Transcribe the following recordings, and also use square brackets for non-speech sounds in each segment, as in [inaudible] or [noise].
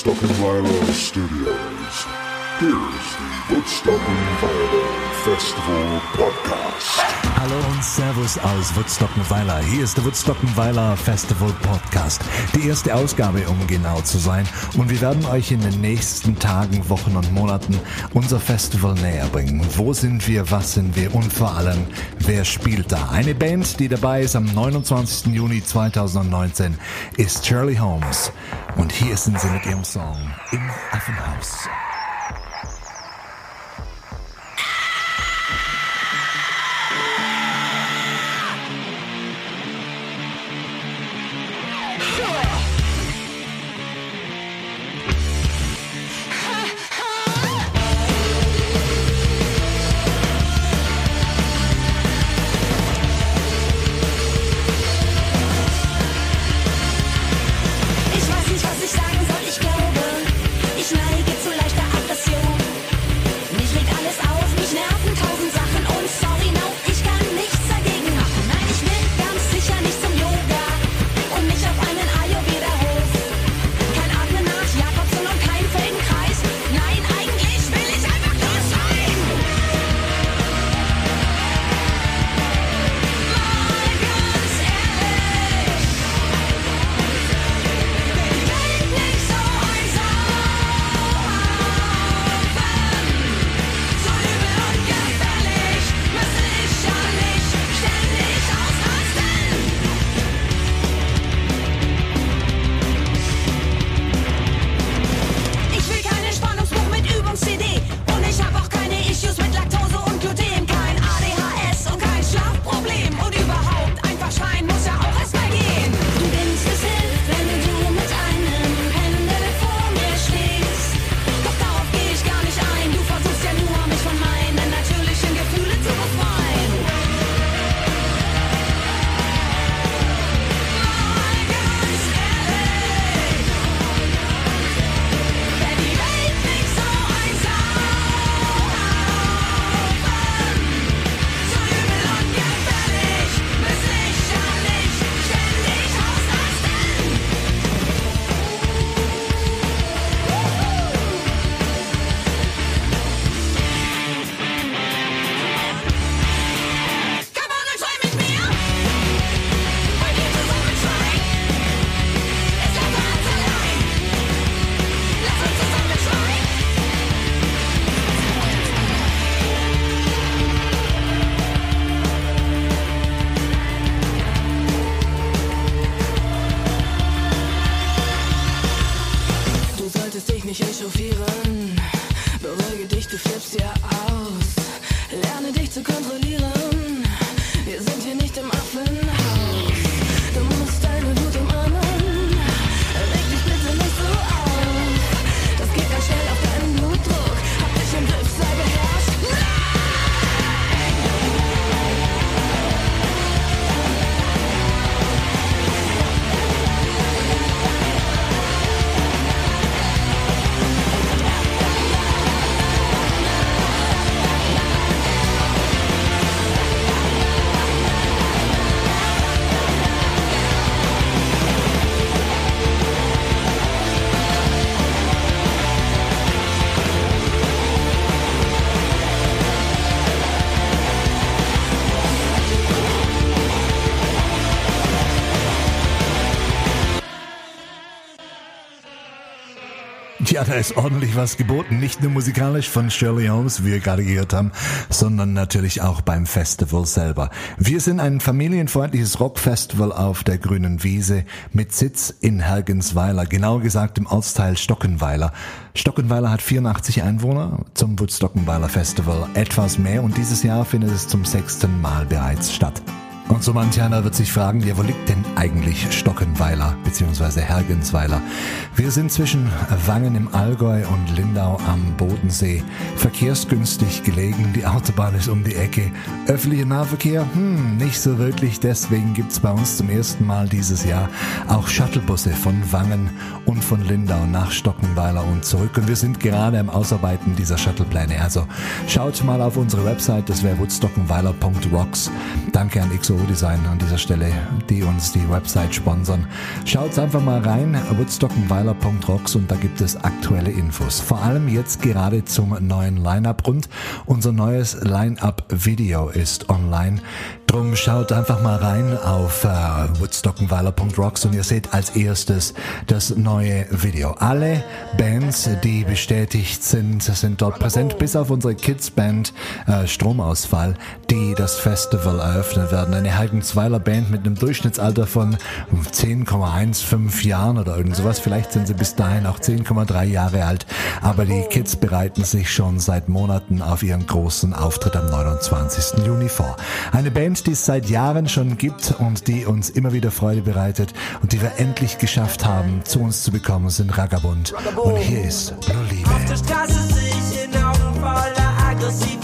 Stuck in Vinyl Studios. Here's the Woodstock-Weiler Festival Podcast. Hallo und Servus aus Woodstock-Weiler. Hier ist der Woodstock-Weiler Festival Podcast. Die erste Ausgabe, um genau zu sein. Und wir werden euch in den nächsten Tagen, Wochen und Monaten unser Festival näher bringen. Wo sind wir, was sind wir und vor allem, wer spielt da? Eine Band, die dabei ist am 29. Juni 2019, ist Shirley Holmes. Und hier sind sie mit ihrem Song im Affenhaus. Solltest dich nicht echauffieren. Beruhige dich, du flippst ja aus. Lerne dich zu kontrollieren. Wir sind hier Ja, da ist ordentlich was geboten. Nicht nur musikalisch von Shirley Holmes, wie wir gerade gehört haben, sondern natürlich auch beim Festival selber. Wir sind ein familienfreundliches Rockfestival auf der grünen Wiese mit Sitz in Hergensweiler, genauer gesagt im Ortsteil Stockenweiler. Stockenweiler hat 84 Einwohner, zum Woodstockenweiler Festival etwas mehr und dieses Jahr findet es zum sechsten Mal bereits statt. Und so manch einer wird sich fragen, ja, wo liegt denn eigentlich Stockenweiler bzw. Hergensweiler? Wir sind zwischen Wangen im Allgäu und Lindau am Bodensee. Verkehrsgünstig gelegen, die Autobahn ist um die Ecke. Öffentlicher Nahverkehr? Hm, nicht so wirklich. Deswegen gibt's bei uns zum ersten Mal dieses Jahr auch Shuttlebusse von Wangen und von Lindau nach Stockenweiler und zurück. Und wir sind gerade am Ausarbeiten dieser Shuttlepläne. Also schaut mal auf unsere Website, das wäre woodstockenweiler.rocks. Danke an XO Design an dieser Stelle, die uns die Website sponsern. Schaut einfach mal rein, woodstockenweiler.rocks und da gibt es aktuelle Infos. Vor allem jetzt gerade zum neuen Line-Up und unser neues Line-Up-Video ist online. Drum schaut einfach mal rein auf äh, woodstockenweiler.rocks und ihr seht als erstes das neue Video. Alle Bands, die bestätigt sind, sind dort präsent, bis auf unsere Kids-Band äh, Stromausfall, die das Festival eröffnen werden. Eine Heidensweiler Band mit einem Durchschnittsalter von 10,15 Jahren oder irgend sowas. Vielleicht sind sie bis dahin auch 10,3 Jahre alt. Aber die Kids bereiten sich schon seit Monaten auf ihren großen Auftritt am 29. Juni vor. Eine Band, die es seit Jahren schon gibt und die uns immer wieder Freude bereitet und die wir endlich geschafft haben, zu uns zu bekommen, sind Ragabund. Und hier ist Nur Liebe. Auf der Straße sehe ich in Augen voller Aggressivität.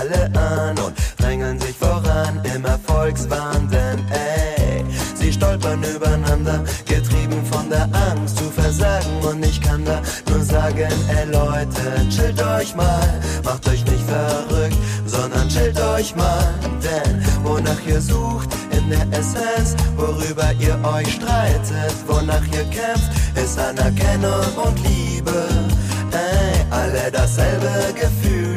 Alle an und drängeln sich voran. Im Erfolgswahn, denn ey, sie stolpern übereinander, getrieben von der Angst zu versagen. Und ich kann da nur sagen, ey Leute, chillt euch mal, macht euch nicht verrückt, sondern chillt euch mal, denn wonach ihr sucht in der Essenz, worüber ihr euch streitet, wonach ihr kämpft, ist Anerkennung und Liebe, ey, alle dasselbe Gefühl,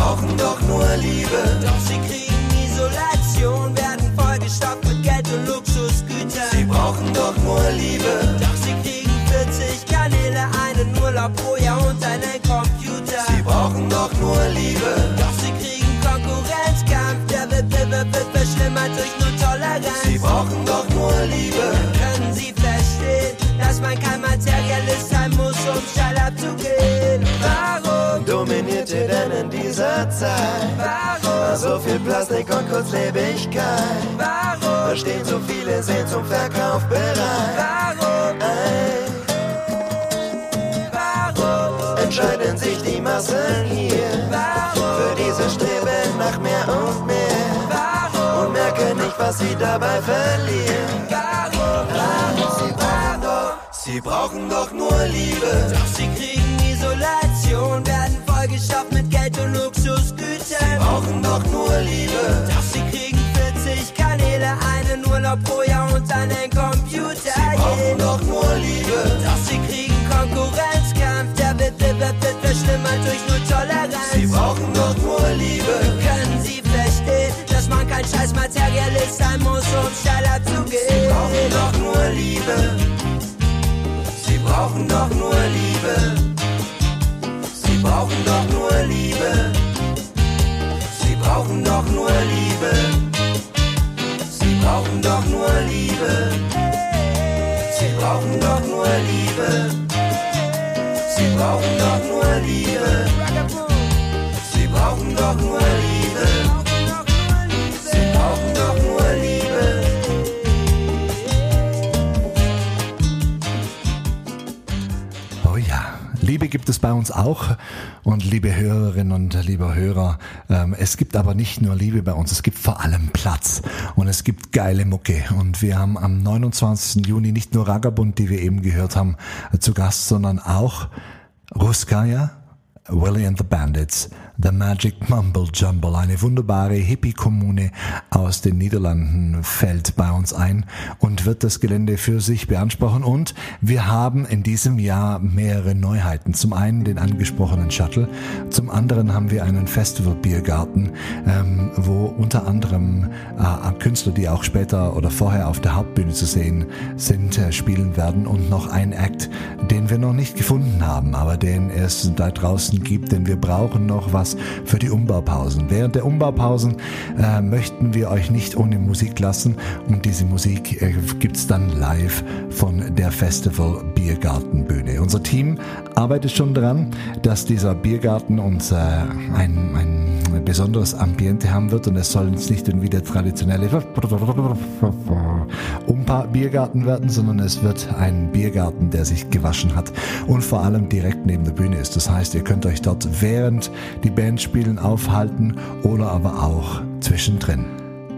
brauchen doch nur Liebe, Doch sie kriegen Isolation, werden vollgestopft mit Geld und Luxusgütern. sie brauchen doch nur Liebe, Doch sie kriegen 40 Kanäle, einen Urlaub pro Jahr und einen Computer. sie brauchen doch nur Liebe, Doch sie kriegen Konkurrenzkampf, der Wettbewerb wird verschlimmert durch nur Toleranz. sie brauchen doch nur Liebe. Können sie verstehen, dass man kein Materialist sein muss, um steil abzugehen? Zeit? Warum? So viel Plastik und Kurzlebigkeit. Warum? Da stehen so viele, sind zum Verkauf bereit. Warum? Ey, Warum? entscheiden sich die Massen hier Warum? für dieses Streben nach mehr und mehr Warum? und merken nicht, was sie dabei verlieren. Warum? Warum? Sie brauchen doch, sie brauchen doch nur Liebe. Doch sie kriegen Isolation, werden vollgestopft mit Und Luxusgütern. Brauchen doch nur Liebe. Doch sie kriegen 40 Kanäle, einen Urlaub pro Jahr und einen Computer. Brauchen doch nur Liebe. Doch sie kriegen Konkurrenzkampf, der Wettbewerb wird verschlimmert durch nur Toleranz. Sie brauchen doch nur Liebe. Können sie verstehen, dass man kein scheiß Materialist sein muss, um steil abzugehen? Brauchen doch nur Liebe. Sie brauchen doch nur Liebe. Brauchen doch nur Liebe. Sie brauchen doch nur Liebe. Sie brauchen doch nur Liebe. Sie brauchen doch nur Liebe. Sie brauchen doch nur Liebe. Sie brauchen doch nur Liebe. Gibt es bei uns auch. Und liebe Hörerinnen und liebe Hörer, ähm, es gibt aber nicht nur Liebe bei uns, es gibt vor allem Platz. Und es gibt geile Mucke. Und wir haben am 29. Juni nicht nur Ragabund, die wir eben gehört haben, äh, zu Gast, sondern auch Ruskaya, Willie and the Bandits, The Magic Mumble Jumble, eine wunderbare Hippie-Kommune aus den Niederlanden, fällt bei uns ein und wird das Gelände für sich beanspruchen. Und wir haben in diesem Jahr mehrere Neuheiten. Zum einen den angesprochenen Shuttle, zum anderen haben wir einen Festival-Biergarten, ähm, wo unter anderem äh, Künstler, die auch später oder vorher auf der Hauptbühne zu sehen sind, äh, spielen werden und noch ein Act, den wir noch nicht gefunden haben, aber den es da draußen gibt, denn wir brauchen noch was für die Umbaupausen. Während der Umbaupausen äh, möchten wir euch nicht ohne Musik lassen und diese Musik äh, gibt's dann live von der Festival Biergartenbühne. Unser Team arbeitet schon daran, dass dieser Biergarten uns äh, ein, ein besonderes Ambiente haben wird und es soll uns nicht irgendwie der traditionelle Umpa-Biergarten werden, sondern es wird ein Biergarten, der sich gewaschen hat und vor allem direkt neben der Bühne ist. Das heißt, ihr könnt euch dort während die Band spielen aufhalten oder aber auch zwischendrin.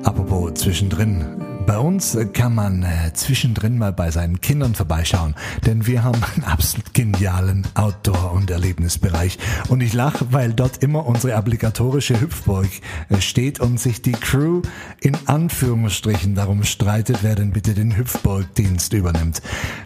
Apropos zwischendrin, bei uns kann man äh, zwischendrin mal bei seinen Kindern vorbeischauen, denn wir haben einen absolut genialen Outdoor- und Erlebnisbereich. Und ich lache, weil dort immer unsere obligatorische Hüpfburg äh, steht und sich die Crew in Anführungsstrichen darum streitet, wer denn bitte den Hüpfburgdienst übernimmt.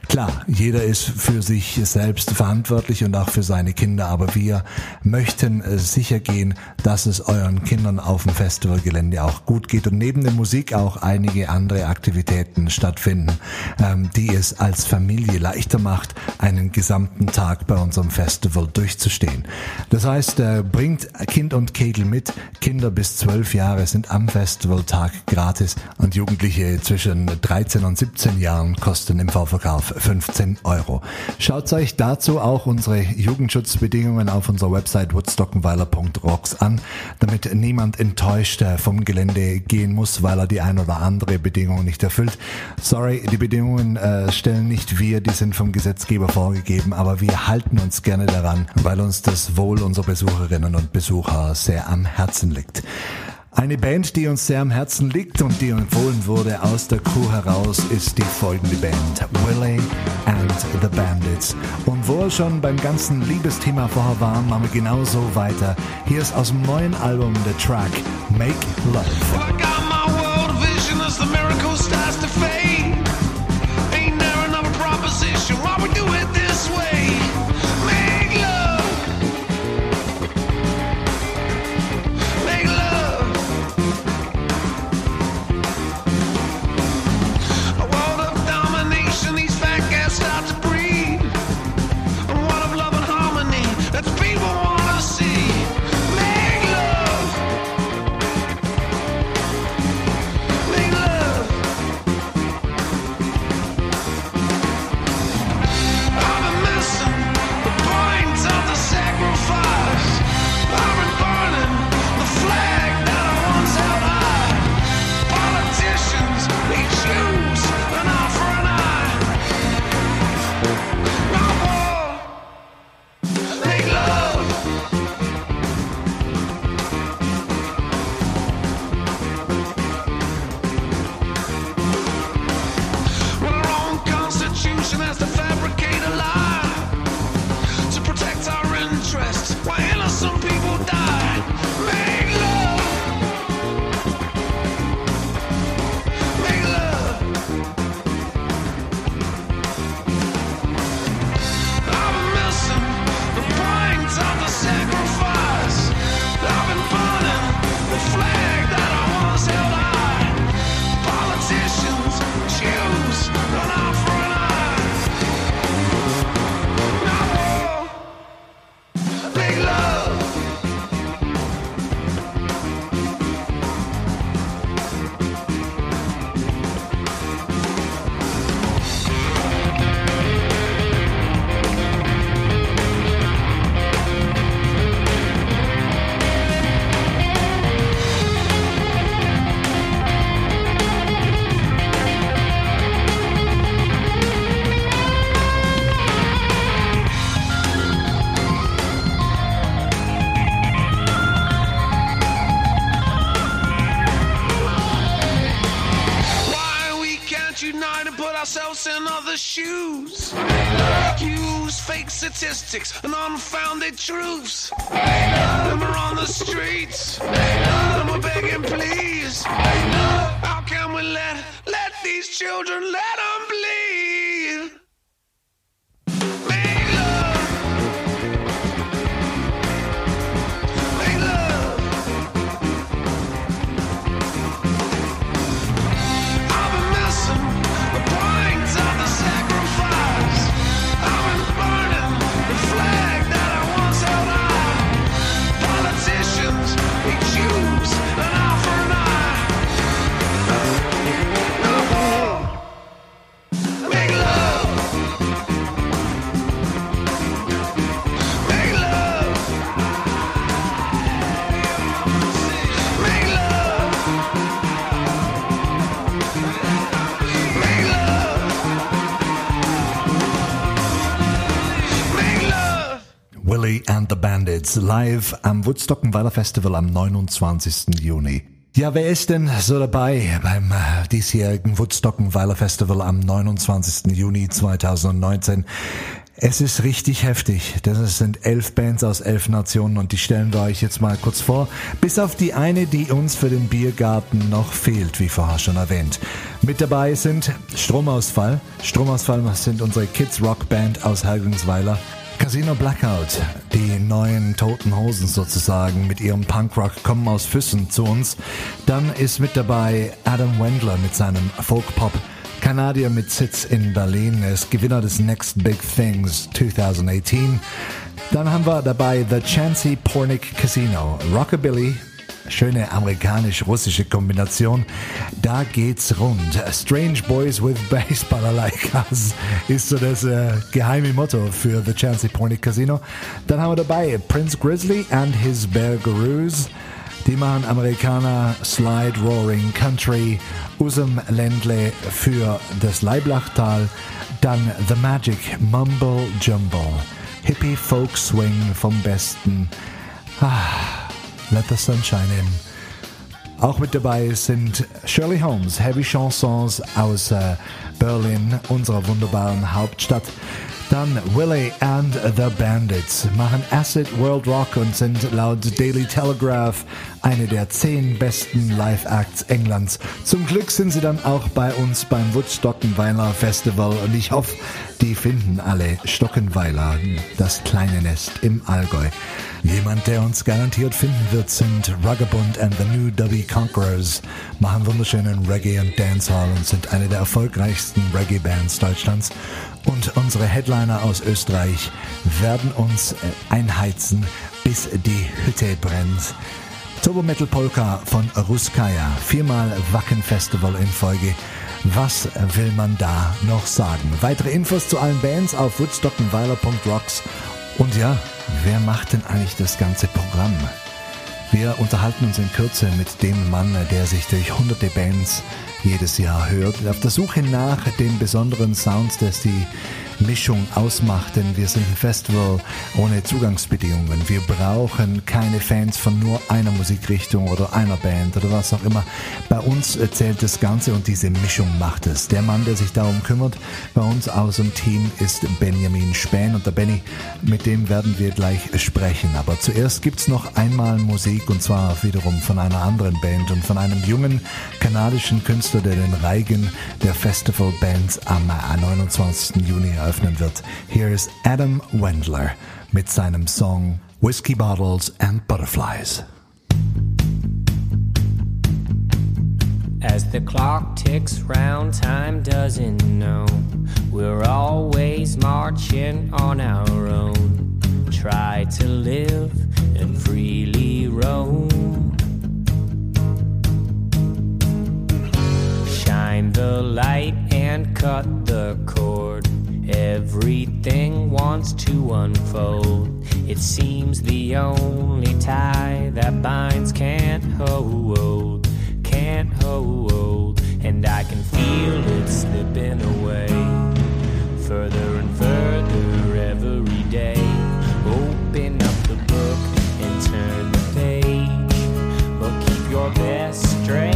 Klar, jeder ist für sich selbst verantwortlich und auch für seine Kinder, aber wir möchten äh, sicher gehen, dass es euren Kindern auf dem Festivalgelände auch gut geht und neben der Musik auch einige andere Aktivitäten stattfinden, ähm, die es als Familie leichter macht, einen gesamten Tag bei unserem Festival durchzustehen. Das heißt, äh, bringt Kind und Kegel mit. Kinder bis 12 Jahre sind am Festivaltag gratis und Jugendliche zwischen 13 und 17 Jahren kosten im Vorverkauf 15 Euro. Schaut euch dazu auch unsere Jugendschutzbedingungen auf unserer Website woodstockenweiler.rocks an, damit niemand enttäuscht äh, vom Gelände gehen muss, weil er die ein oder andere Bedingung nicht erfüllt. Sorry, die Bedingungen äh, stellen nicht wir, die sind vom Gesetzgeber vorgegeben, aber wir halten uns gerne daran, weil uns das Wohl unserer Besucherinnen und Besucher sehr am Herzen liegt. Eine Band, die uns sehr am Herzen liegt und die empfohlen wurde aus der Crew heraus, ist die folgende Band, Willie and the Bandits. Und wo wir schon beim ganzen Liebesthema vorher waren, machen wir genauso weiter. Hier ist aus dem neuen Album der Track Make Love. Ourselves in other shoes? Just fake statistics and unfounded truths. And we're on the streets, and we're begging, please. How can we let let these children let them bleed? Bandits live am Woodstockenweiler Festival am 29. Juni. Ja, wer ist denn so dabei beim äh, diesjährigen Woodstockenweiler Festival am 29. Juni 2019? Es ist richtig heftig, denn es sind elf Bands aus elf Nationen und die stellen wir euch jetzt mal kurz vor. Bis auf die eine, die uns für den Biergarten noch fehlt, wie vorher schon erwähnt. Mit dabei sind Stromausfall. Stromausfall sind unsere Kids Rock Band aus Helgensweiler. Casino Blackout, die neuen Toten Hosen sozusagen mit ihrem Punkrock kommen aus Füssen zu uns. Dann ist mit dabei Adam Wendler mit seinem Folk-Pop. Kanadier mit Sitz in Berlin ist Gewinner des Next Big Things 2018. Dann haben wir dabei The Chancy Pornick Casino, Rockabilly, schöne amerikanisch-russische Kombination. Da geht's rund. Strange Boys with Baseballer-Like-Us [laughs] ist so das äh, geheime Motto für The Chancy Pornick Casino. Dann haben wir dabei Prince Grizzly and his Bear Gurus. Die machen Amerikaner Slide Roaring Country, Usum Ländle für das Leiblachtal, dann The Magic Mumble Jumble, Hippie Folk Swing vom Besten. Ah, let the sunshine in. Auch mit dabei sind Shirley Holmes, Heavy Chansons aus äh, Berlin, unserer wunderbaren Hauptstadt. Dann Willie and the Bandits machen Acid World Rock und sind laut Daily Telegraph eine der zehn besten Live-Acts Englands. Zum Glück sind sie dann auch bei uns beim Woodstockenweiler Festival und ich hoffe, die finden alle Stockenweiler, das kleine Nest im Allgäu. Jemand, der uns garantiert finden wird, sind Rugabund and the New Dubby Conquerors, machen wunderschönen Reggae und Dancehall und sind eine der erfolgreichsten Reggae-Bands Deutschlands. Und unsere Headliner aus Österreich werden uns äh, einheizen, bis die Hütte brennt. Turbo Metal Polka von Ruskaya, viermal Wacken Festival in Folge. Was will man da noch sagen? Weitere Infos zu allen Bands auf woodstockenweiler.rocks. Und ja, wer macht denn eigentlich das ganze Programm? Wir unterhalten uns in Kürze mit dem Mann, der sich durch hunderte Bands jedes Jahr hört, auf der Suche nach den besonderen Sounds, das die Mischung ausmacht, denn wir sind ein Festival ohne Zugangsbedingungen. Wir brauchen keine Fans von nur einer Musikrichtung oder einer Band oder was auch immer. Bei uns zählt das Ganze und diese Mischung macht es. Der Mann, der sich darum kümmert, bei uns aus dem Team ist Benjamin Spähn und der Benny, mit dem werden wir gleich sprechen. Aber zuerst gibt's noch einmal Musik und zwar wiederum von einer anderen Band und von einem jungen kanadischen Künstler, der den Reigen der Festivalbands am 29. Juni eröffnen wird. Hier ist Adam Wendler mit seinem Song Whiskey Bottles and Butterflies. As the clock ticks round, time doesn't know. We're always marching on our own. Try to live and freely roam. Shine the light and cut the cord. Everything wants to unfold. It seems the only tie that binds can't hold, can't hold, and I can feel it slipping away further and further every day. Open up the book and turn the page, but keep your best straight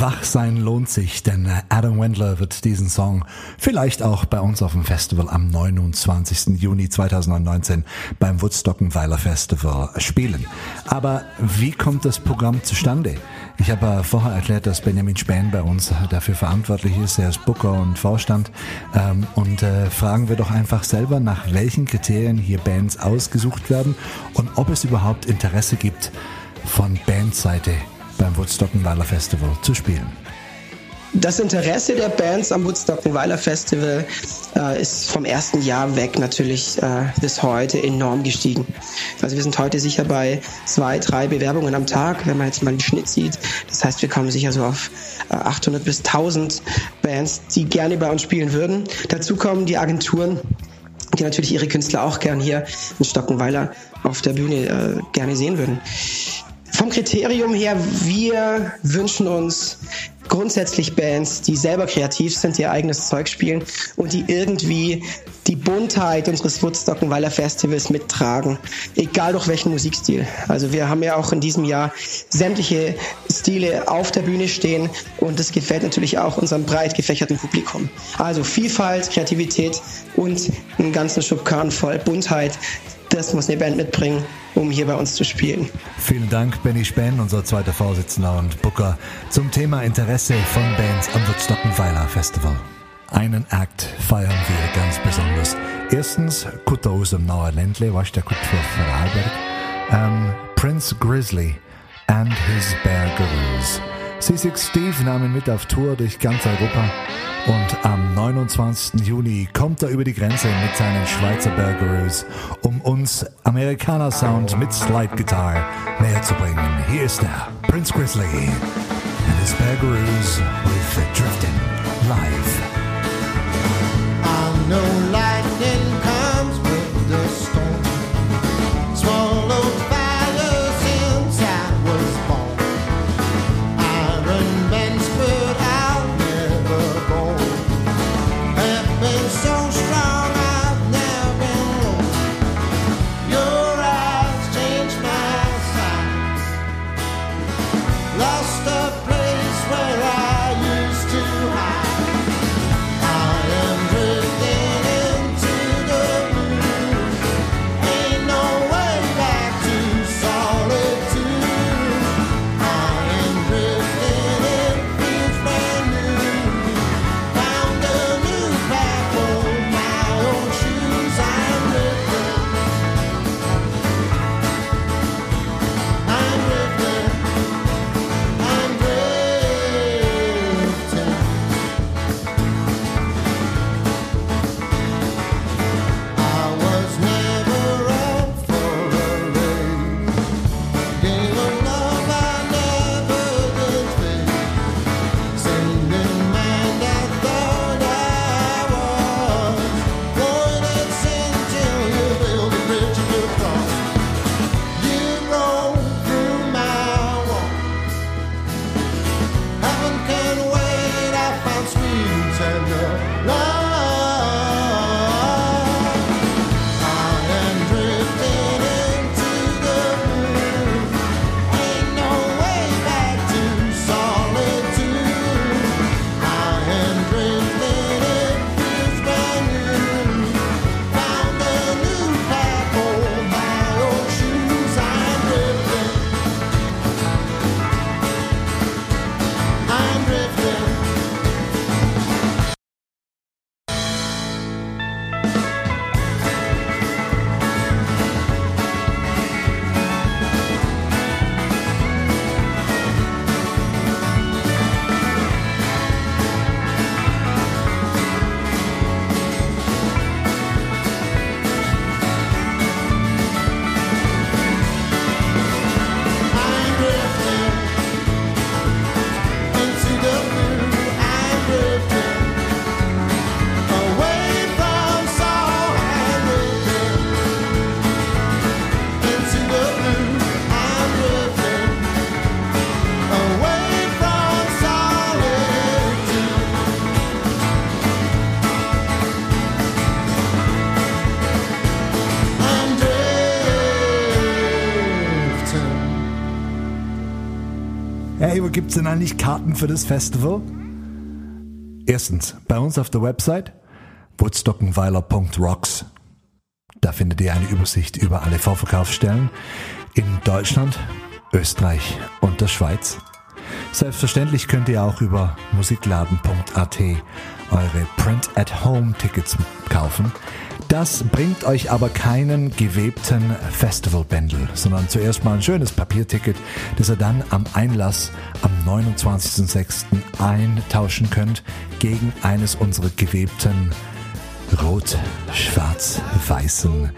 Wach sein lohnt sich, denn Adam Wendler wird diesen Song vielleicht auch bei uns auf dem Festival am 29. Juni 2019 beim Woodstockenweiler Festival spielen. Aber wie kommt das Programm zustande? Ich habe vorher erklärt, dass Benjamin Spähn bei uns dafür verantwortlich ist. Er ist Booker und Vorstand. Ähm, und äh, fragen wir doch einfach selber, nach welchen Kriterien hier Bands ausgesucht werden und ob es überhaupt Interesse gibt, von Bandseite beim Woodstockenweiler Festival zu spielen. Das Interesse der Bands am Woodstockenweiler Festival äh, ist vom ersten Jahr weg natürlich äh, bis heute enorm gestiegen. Also wir sind heute sicher bei zwei, drei Bewerbungen am Tag, wenn man jetzt mal den Schnitt sieht. Das heißt, wir kommen sicher so auf äh, 800 bis 1000 Bands, die gerne bei uns spielen würden. Dazu kommen die Agenturen, die natürlich ihre Künstler auch gern hier in Stockenweiler auf der Bühne äh, gerne sehen würden. Vom Kriterium her, wir wünschen uns grundsätzlich Bands, die selber kreativ sind, ihr eigenes Zeug spielen und die irgendwie die Buntheit unseres Woodstockenweiler Festivals mittragen, egal durch welchen Musikstil. Also wir haben ja auch in diesem Jahr sämtliche Stile auf der Bühne stehen und das gefällt natürlich auch unserem breit gefächerten Publikum. Also Vielfalt, Kreativität und einen ganzen Schubkarren voll Buntheit, das muss eine Band mitbringen, um hier bei uns zu spielen. Vielen Dank, Benny Spähn, unser zweiter Vorsitzender und Booker, zum Thema Interesse von Bands am Woodstockenweiler Festival. Einen Akt feiern wir ganz besonders. Erstens, Kutter aus dem Nauer Ländle, was der Kutt für Vorarlberg. Ähm, Prince Grizzly and his Bear Gurus. C6 Steve nahmen mit auf Tour durch ganz Europa und am 29. Juni kommt er über die Grenze mit seinen Schweizer Bear Gurus, um uns Amerikaner Sound mit Slide Guitar näher zu bringen. Hier ist er, Prince Grizzly and his Bear Gurus with Drifting live. Wo gibt's denn eigentlich Karten für das Festival? Erstens, bei uns auf der Website woodstockenweiler.rocks. Da findet ihr eine Übersicht über alle Vorverkaufsstellen in Deutschland, Österreich und der Schweiz. Selbstverständlich könnt ihr auch über musikladen.at eure Print-at-Home-Tickets kaufen. Das bringt euch aber keinen gewebten Festivalbändel, sondern zuerst mal ein schönes Papierticket, das ihr dann am Einlass am 29.06. eintauschen könnt gegen eines unserer gewebten rot-schwarz-weißen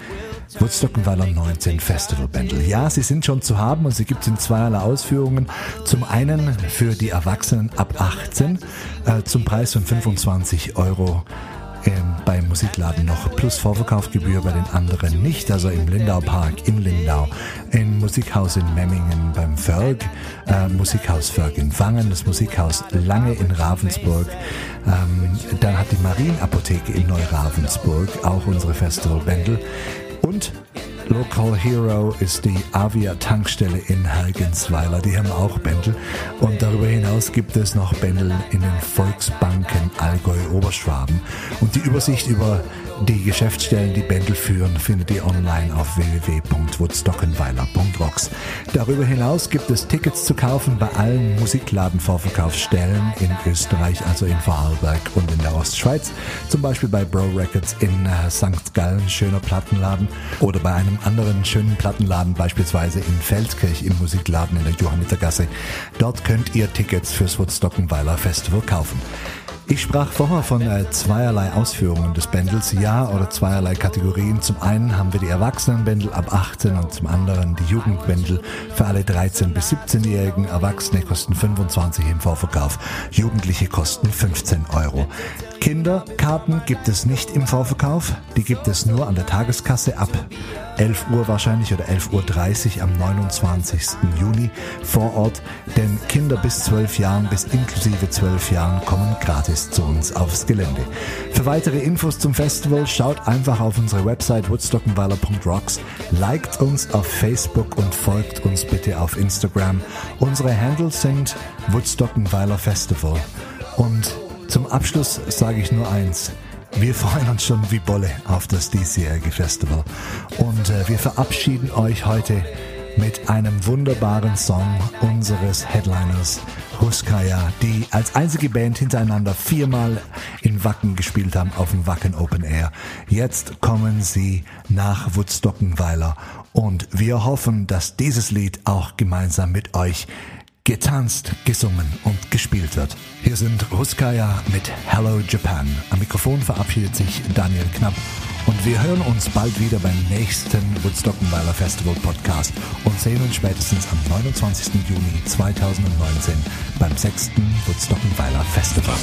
Woodstockenweiler 19 Festival Bändel. Ja, sie sind schon zu haben und sie gibt es in zweierlei Ausführungen. Zum einen für die Erwachsenen ab 18 äh, zum Preis von 25 Euro ähm, beim Musikladen noch plus Vorverkaufgebühr bei den anderen nicht. Also im Lindau Park in Lindau, im Musikhaus in Memmingen beim Förg, äh, Musikhaus Förg in Wangen, das Musikhaus Lange in Ravensburg. Ähm, dann hat die Marienapotheke in Neuravensburg auch unsere Festivalbändel. Und Local Hero ist die Avia Tankstelle in Hergensweiler. Die haben auch Bändel. Und darüber hinaus gibt es noch Bändel in den Volksbanken Allgäu Oberschwaben. Und die Übersicht über die Geschäftsstellen, die Bändel führen, findet ihr online auf www.woodstockenweiler.rocks. Darüber hinaus gibt es Tickets zu kaufen bei allen Musikladen-Vorverkaufsstellen in Österreich, also in Vorarlberg und in der Ostschweiz. Zum Beispiel bei Bro Records in äh, St. Gallen, schöner Plattenladen. Oder bei einem anderen schönen Plattenladen, beispielsweise in Feldkirch im Musikladen in der Johannitergasse. Dort könnt ihr Tickets fürs Woodstockenweiler Festival kaufen. Ich sprach vorher von äh, zweierlei Ausführungen des Bändels, ja, oder zweierlei Kategorien. Zum einen haben wir die Erwachsenenbändel ab 18 und zum anderen die Jugendbändel für alle 13- bis 17-Jährigen. Erwachsene kosten 25 im Vorverkauf, Jugendliche kosten 15 Euro. Kinderkarten gibt es nicht im Vorverkauf, die gibt es nur an der Tageskasse ab 11 Uhr wahrscheinlich oder 11.30 Uhr am 29. Juni vor Ort, denn Kinder bis 12 Jahren, bis inklusive 12 Jahren kommen gratis zu uns aufs Gelände. Für weitere Infos zum Festival schaut einfach auf unsere Website woodstockenweiler.rocks, liked uns auf Facebook und folgt uns bitte auf Instagram. Unsere Handles sind Woodstockenweiler Festival und zum Abschluss sage ich nur eins. Wir freuen uns schon wie Bolle auf das diesjährige Festival. Und äh, wir verabschieden euch heute mit einem wunderbaren Song unseres Headliners Huskaya, die als einzige Band hintereinander viermal in Wacken gespielt haben auf dem Wacken Open Air. Jetzt kommen sie nach Woodstockenweiler und wir hoffen, dass dieses Lied auch gemeinsam mit euch getanzt, gesungen und gespielt wird. Hier sind Ruskaya mit Hello Japan. Am Mikrofon verabschiedet sich Daniel Knapp und wir hören uns bald wieder beim nächsten Woodstockenweiler Festival Podcast und sehen uns spätestens am 29. Juni 2019 beim sechsten Woodstockenweiler Festival.